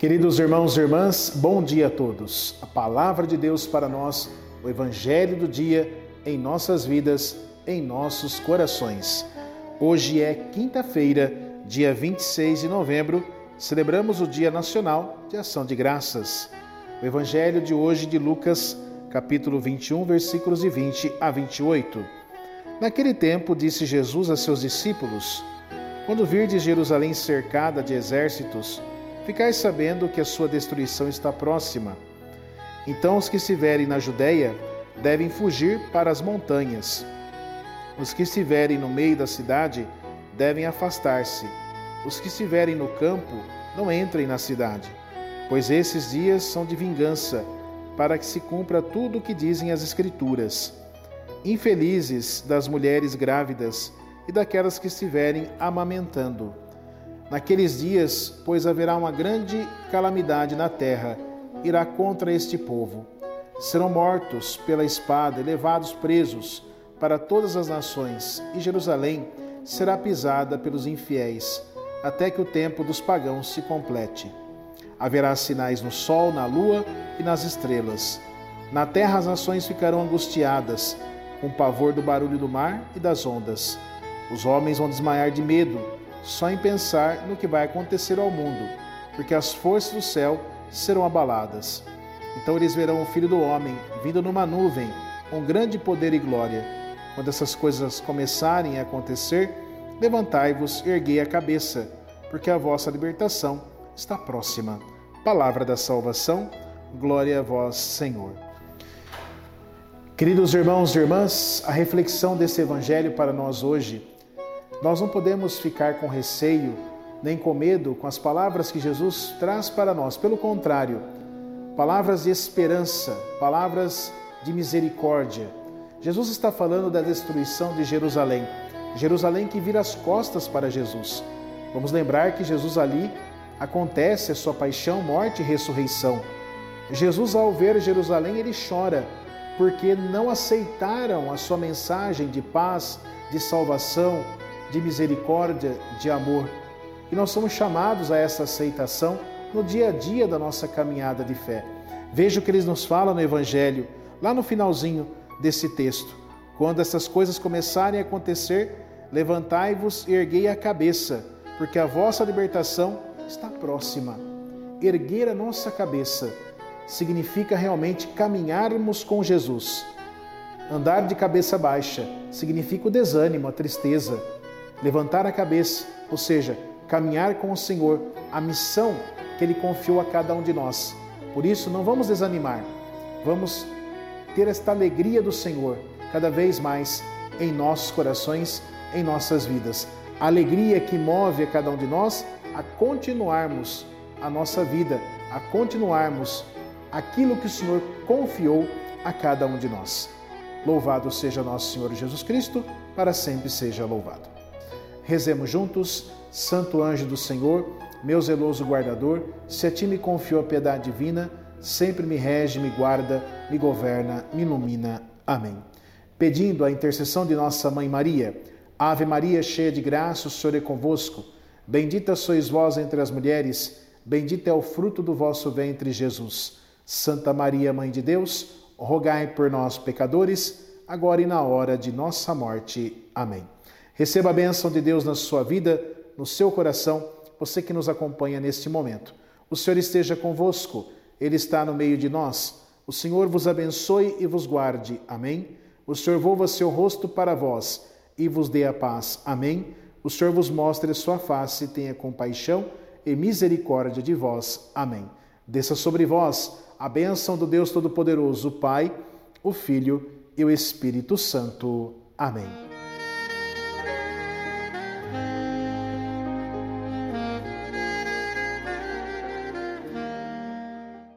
Queridos irmãos e irmãs, bom dia a todos. A palavra de Deus para nós, o evangelho do dia em nossas vidas, em nossos corações. Hoje é quinta-feira, dia 26 de novembro, celebramos o Dia Nacional de Ação de Graças. O evangelho de hoje de Lucas, capítulo 21, versículos de 20 a 28. Naquele tempo disse Jesus a seus discípulos: Quando virdes Jerusalém cercada de exércitos, ficai sabendo que a sua destruição está próxima. Então os que estiverem na Judéia devem fugir para as montanhas. Os que estiverem no meio da cidade devem afastar-se. Os que estiverem no campo não entrem na cidade, pois esses dias são de vingança, para que se cumpra tudo o que dizem as Escrituras. Infelizes das mulheres grávidas e daquelas que estiverem amamentando Naqueles dias, pois haverá uma grande calamidade na terra, irá contra este povo. Serão mortos pela espada e levados presos para todas as nações, e Jerusalém será pisada pelos infiéis, até que o tempo dos pagãos se complete. Haverá sinais no sol, na lua e nas estrelas. Na terra as nações ficarão angustiadas, com pavor do barulho do mar e das ondas. Os homens vão desmaiar de medo só em pensar no que vai acontecer ao mundo, porque as forças do céu serão abaladas. Então eles verão o Filho do Homem vindo numa nuvem, com grande poder e glória. Quando essas coisas começarem a acontecer, levantai-vos e erguei a cabeça, porque a vossa libertação está próxima. Palavra da salvação, glória a vós, Senhor. Queridos irmãos e irmãs, a reflexão desse evangelho para nós hoje nós não podemos ficar com receio nem com medo com as palavras que Jesus traz para nós. Pelo contrário, palavras de esperança, palavras de misericórdia. Jesus está falando da destruição de Jerusalém. Jerusalém que vira as costas para Jesus. Vamos lembrar que Jesus ali acontece a sua paixão, morte e ressurreição. Jesus, ao ver Jerusalém, ele chora, porque não aceitaram a sua mensagem de paz, de salvação, de misericórdia, de amor. E nós somos chamados a essa aceitação no dia a dia da nossa caminhada de fé. Veja o que eles nos falam no Evangelho, lá no finalzinho desse texto. Quando essas coisas começarem a acontecer, levantai-vos e erguei a cabeça, porque a vossa libertação está próxima. Erguer a nossa cabeça significa realmente caminharmos com Jesus. Andar de cabeça baixa significa o desânimo, a tristeza, levantar a cabeça, ou seja, caminhar com o Senhor, a missão que Ele confiou a cada um de nós. Por isso, não vamos desanimar, vamos ter esta alegria do Senhor cada vez mais em nossos corações, em nossas vidas. A alegria que move a cada um de nós a continuarmos a nossa vida, a continuarmos aquilo que o Senhor confiou a cada um de nós. Louvado seja nosso Senhor Jesus Cristo, para sempre seja louvado. Rezemos juntos, Santo anjo do Senhor, meu zeloso guardador, se a ti me confiou a piedade divina, sempre me rege, me guarda, me governa, me ilumina. Amém. Pedindo a intercessão de nossa mãe Maria, Ave Maria, cheia de graça, o Senhor é convosco. Bendita sois vós entre as mulheres, bendito é o fruto do vosso ventre, Jesus. Santa Maria, Mãe de Deus, rogai por nós, pecadores, agora e na hora de nossa morte. Amém. Receba a bênção de Deus na sua vida, no seu coração, você que nos acompanha neste momento. O Senhor esteja convosco, Ele está no meio de nós. O Senhor vos abençoe e vos guarde. Amém. O Senhor volva seu rosto para vós e vos dê a paz. Amém. O Senhor vos mostre sua face, tenha compaixão e misericórdia de vós. Amém. Desça sobre vós a bênção do Deus Todo-Poderoso, o Pai, o Filho e o Espírito Santo. Amém.